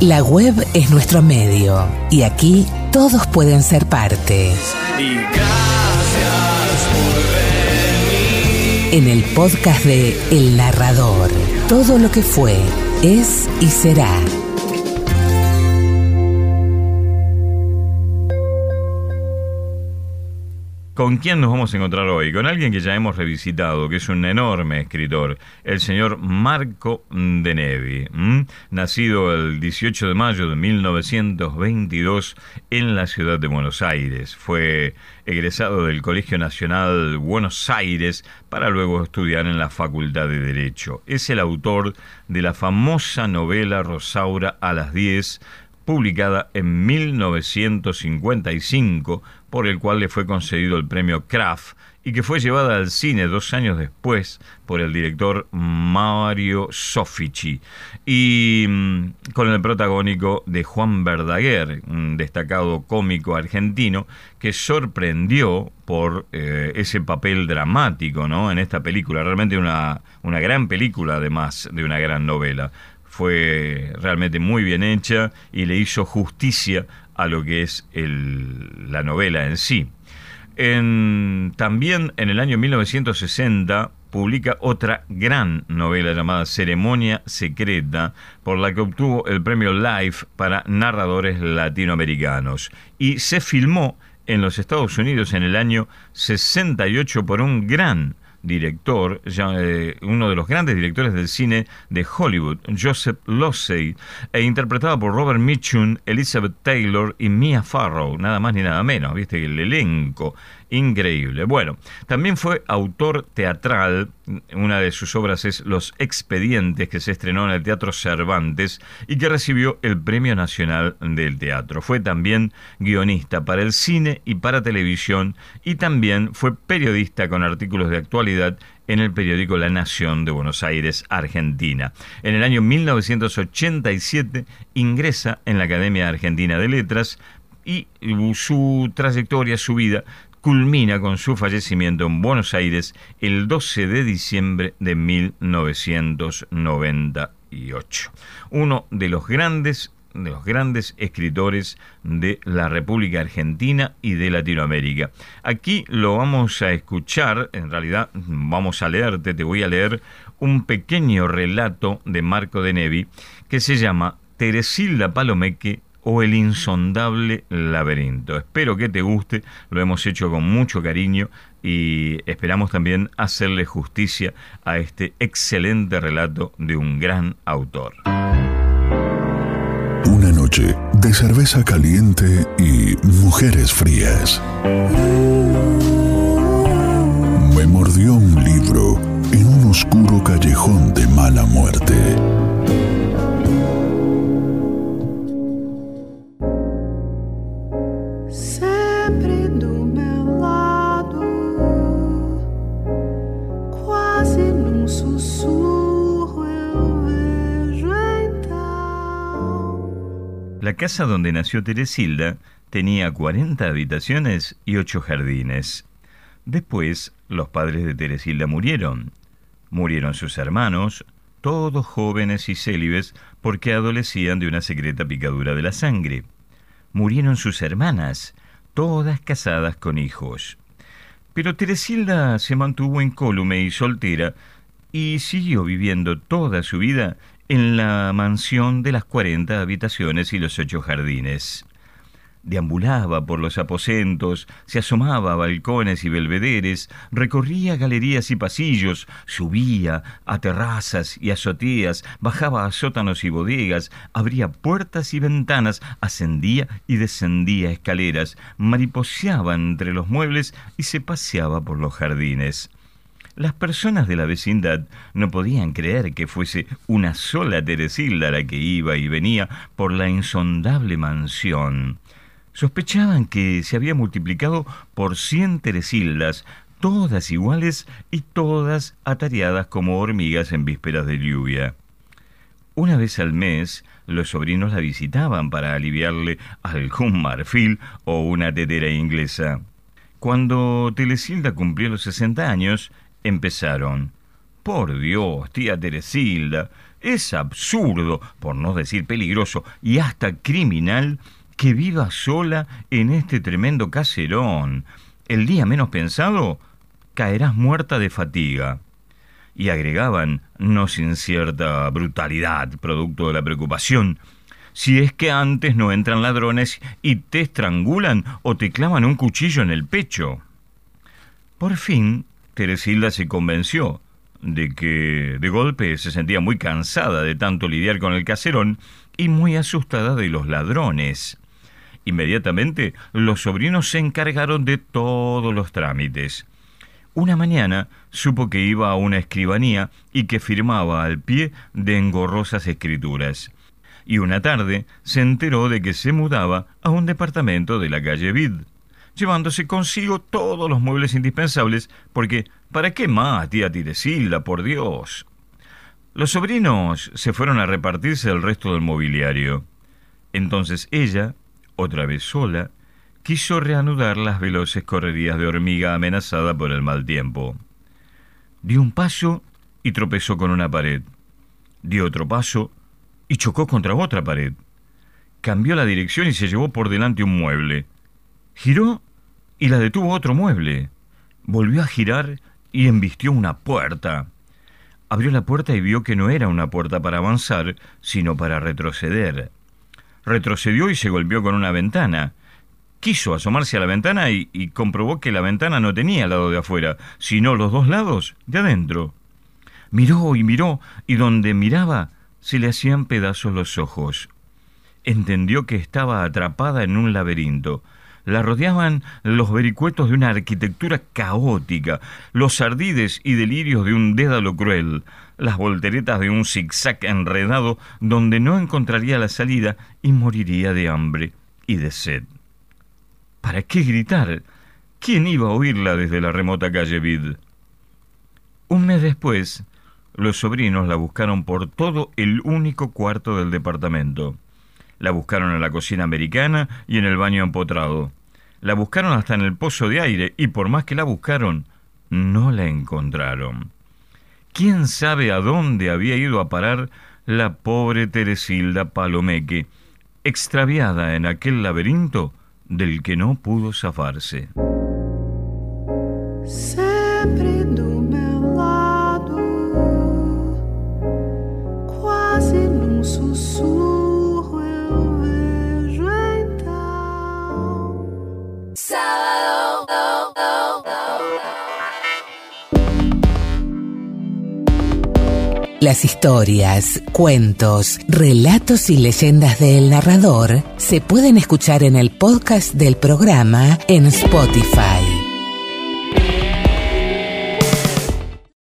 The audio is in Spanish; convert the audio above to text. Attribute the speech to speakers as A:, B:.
A: La web es nuestro medio y aquí todos pueden ser parte.
B: Y gracias por venir.
A: En el podcast de El Narrador, todo lo que fue, es y será.
C: ¿Con quién nos vamos a encontrar hoy? Con alguien que ya hemos revisitado, que es un enorme escritor, el señor Marco de Nevi, nacido el 18 de mayo de 1922 en la ciudad de Buenos Aires. Fue egresado del Colegio Nacional Buenos Aires para luego estudiar en la Facultad de Derecho. Es el autor de la famosa novela Rosaura a las 10, publicada en 1955, por el cual le fue concedido el premio Kraft y que fue llevada al cine dos años después por el director Mario Sofici y mm, con el protagónico de Juan Verdaguer, un destacado cómico argentino que sorprendió por eh, ese papel dramático ¿no? en esta película, realmente una, una gran película además de una gran novela fue realmente muy bien hecha y le hizo justicia a lo que es la novela en sí. En, también en el año 1960 publica otra gran novela llamada Ceremonia Secreta, por la que obtuvo el premio Life para narradores latinoamericanos. Y se filmó en los Estados Unidos en el año 68 por un gran director, eh, uno de los grandes directores del cine de Hollywood, Joseph Losey, e interpretada por Robert Mitchum, Elizabeth Taylor y Mia Farrow, nada más ni nada menos, viste el elenco increíble. Bueno, también fue autor teatral, una de sus obras es Los Expedientes, que se estrenó en el Teatro Cervantes y que recibió el Premio Nacional del Teatro. Fue también guionista para el cine y para televisión y también fue periodista con artículos de actualidad en el periódico La Nación de Buenos Aires, Argentina. En el año 1987 ingresa en la Academia Argentina de Letras y su trayectoria, su vida, culmina con su fallecimiento en Buenos Aires el 12 de diciembre de 1998. Uno de los grandes de los grandes escritores de la República Argentina y de Latinoamérica. Aquí lo vamos a escuchar, en realidad vamos a leerte, te voy a leer un pequeño relato de Marco de Nevi que se llama Teresilda Palomeque o El insondable laberinto. Espero que te guste, lo hemos hecho con mucho cariño y esperamos también hacerle justicia a este excelente relato de un gran autor.
D: Una noche de cerveza caliente y mujeres frías. Me mordió un libro en un oscuro callejón de mala muerte.
C: La casa donde nació Teresilda tenía 40 habitaciones y 8 jardines. Después, los padres de Teresilda murieron. Murieron sus hermanos, todos jóvenes y célibes porque adolecían de una secreta picadura de la sangre. Murieron sus hermanas, todas casadas con hijos. Pero Teresilda se mantuvo incólume y soltera y siguió viviendo toda su vida en la mansión de las 40 habitaciones y los ocho jardines. Deambulaba por los aposentos, se asomaba a balcones y belvederes, recorría galerías y pasillos, subía a terrazas y azoteas, bajaba a sótanos y bodegas, abría puertas y ventanas, ascendía y descendía escaleras, mariposeaba entre los muebles y se paseaba por los jardines. Las personas de la vecindad no podían creer que fuese una sola Teresilda la que iba y venía por la insondable mansión. Sospechaban que se había multiplicado por cien Teresildas, todas iguales y todas atareadas como hormigas en vísperas de lluvia. Una vez al mes, los sobrinos la visitaban para aliviarle algún marfil o una tetera inglesa. Cuando Telesilda cumplió los 60 años, empezaron. Por Dios, tía Teresilda, es absurdo, por no decir peligroso, y hasta criminal, que viva sola en este tremendo caserón. El día menos pensado, caerás muerta de fatiga. Y agregaban, no sin cierta brutalidad, producto de la preocupación, si es que antes no entran ladrones y te estrangulan o te clavan un cuchillo en el pecho. Por fin, Teresilda se convenció de que de golpe se sentía muy cansada de tanto lidiar con el caserón y muy asustada de los ladrones. Inmediatamente los sobrinos se encargaron de todos los trámites. Una mañana supo que iba a una escribanía y que firmaba al pie de engorrosas escrituras. Y una tarde se enteró de que se mudaba a un departamento de la calle Vid llevándose consigo todos los muebles indispensables, porque ¿para qué más, tía Tiresilda, por Dios? Los sobrinos se fueron a repartirse el resto del mobiliario. Entonces ella, otra vez sola, quiso reanudar las veloces correrías de hormiga amenazada por el mal tiempo. Dio un paso y tropezó con una pared. Dio otro paso y chocó contra otra pared. Cambió la dirección y se llevó por delante un mueble. Giró y la detuvo otro mueble. Volvió a girar y embistió una puerta. Abrió la puerta y vio que no era una puerta para avanzar, sino para retroceder. Retrocedió y se golpeó con una ventana. Quiso asomarse a la ventana y, comprobó que la ventana no tenía lado de afuera, sino los dos lados de adentro. Miró y miró, y donde miraba se le hacían pedazos los ojos. Entendió que estaba atrapada en un laberinto la rodeaban los vericuetos de una arquitectura caótica, los ardides y delirios de un dédalo cruel, las volteretas de un zigzag enredado donde no encontraría la salida y moriría de hambre y de sed. ¿Para qué gritar? ¿Quién iba a oírla desde la remota calle Vid? Un mes después, los sobrinos la buscaron por todo el único cuarto del departamento. La buscaron en la cocina americana y en el baño empotrado. La buscaron hasta en el pozo de aire y por más que la buscaron, no la encontraron. ¿Quién sabe a dónde había ido a parar la pobre Teresilda Palomeque, extraviada en aquel laberinto del que no pudo zafarse?
A: Las historias, cuentos, relatos y leyendas del narrador se pueden escuchar en el podcast del programa en Spotify.